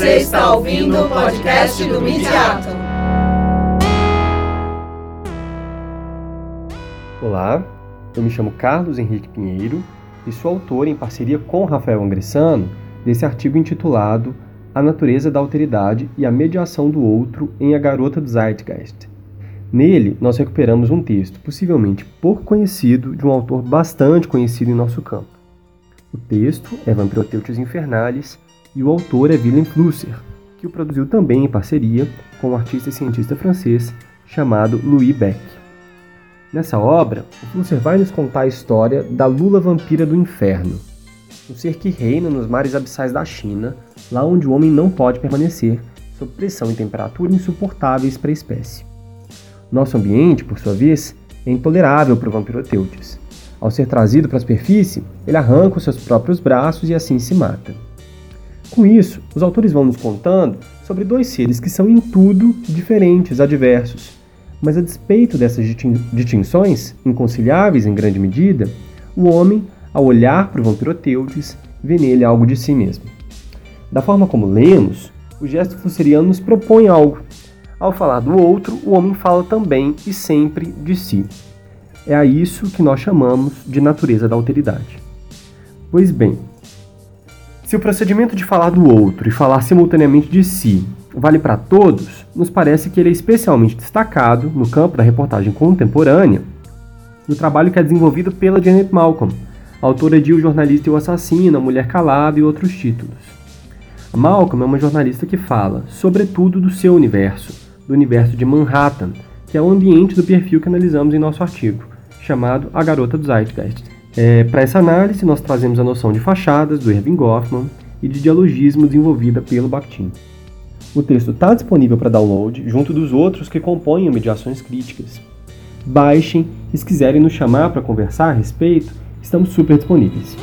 Você está ouvindo o podcast do Midiato. Olá, eu me chamo Carlos Henrique Pinheiro e sou autor, em parceria com Rafael Angressano, desse artigo intitulado A Natureza da Alteridade e a Mediação do Outro em A Garota do Zeitgeist. Nele, nós recuperamos um texto, possivelmente pouco conhecido, de um autor bastante conhecido em nosso campo. O texto é Vampiroteutes Infernalis e o autor é Willem Flusser, que o produziu também em parceria com um artista e cientista francês chamado Louis Beck. Nessa obra, o Flusser vai nos contar a história da Lula Vampira do Inferno, um ser que reina nos mares abissais da China, lá onde o homem não pode permanecer, sob pressão e temperatura insuportáveis para a espécie. Nosso ambiente, por sua vez, é intolerável para o vampiroteutes. Ao ser trazido para a superfície, ele arranca os seus próprios braços e assim se mata. Com isso, os autores vão nos contando sobre dois seres que são em tudo diferentes, adversos. Mas a despeito dessas distinções, inconciliáveis em grande medida, o homem, ao olhar para o vampiroteutes, vê nele algo de si mesmo. Da forma como lemos, o gesto fusseriano nos propõe algo, ao falar do outro, o homem fala também e sempre de si. É a isso que nós chamamos de natureza da alteridade. Pois bem, se o procedimento de falar do outro e falar simultaneamente de si vale para todos, nos parece que ele é especialmente destacado no campo da reportagem contemporânea, no trabalho que é desenvolvido pela Janet Malcolm, autora de O Jornalista e o Assassino, A Mulher Calada e outros títulos. A Malcolm é uma jornalista que fala, sobretudo, do seu universo, do universo de Manhattan, que é o ambiente do perfil que analisamos em nosso artigo, chamado A Garota do Zeitgeist. É, Para essa análise, nós trazemos a noção de fachadas do Irving Goffman e de dialogismo desenvolvida pelo Bakhtin. O texto está disponível para download junto dos outros que compõem Mediações Críticas. Baixem e se quiserem nos chamar para conversar a respeito, estamos super disponíveis.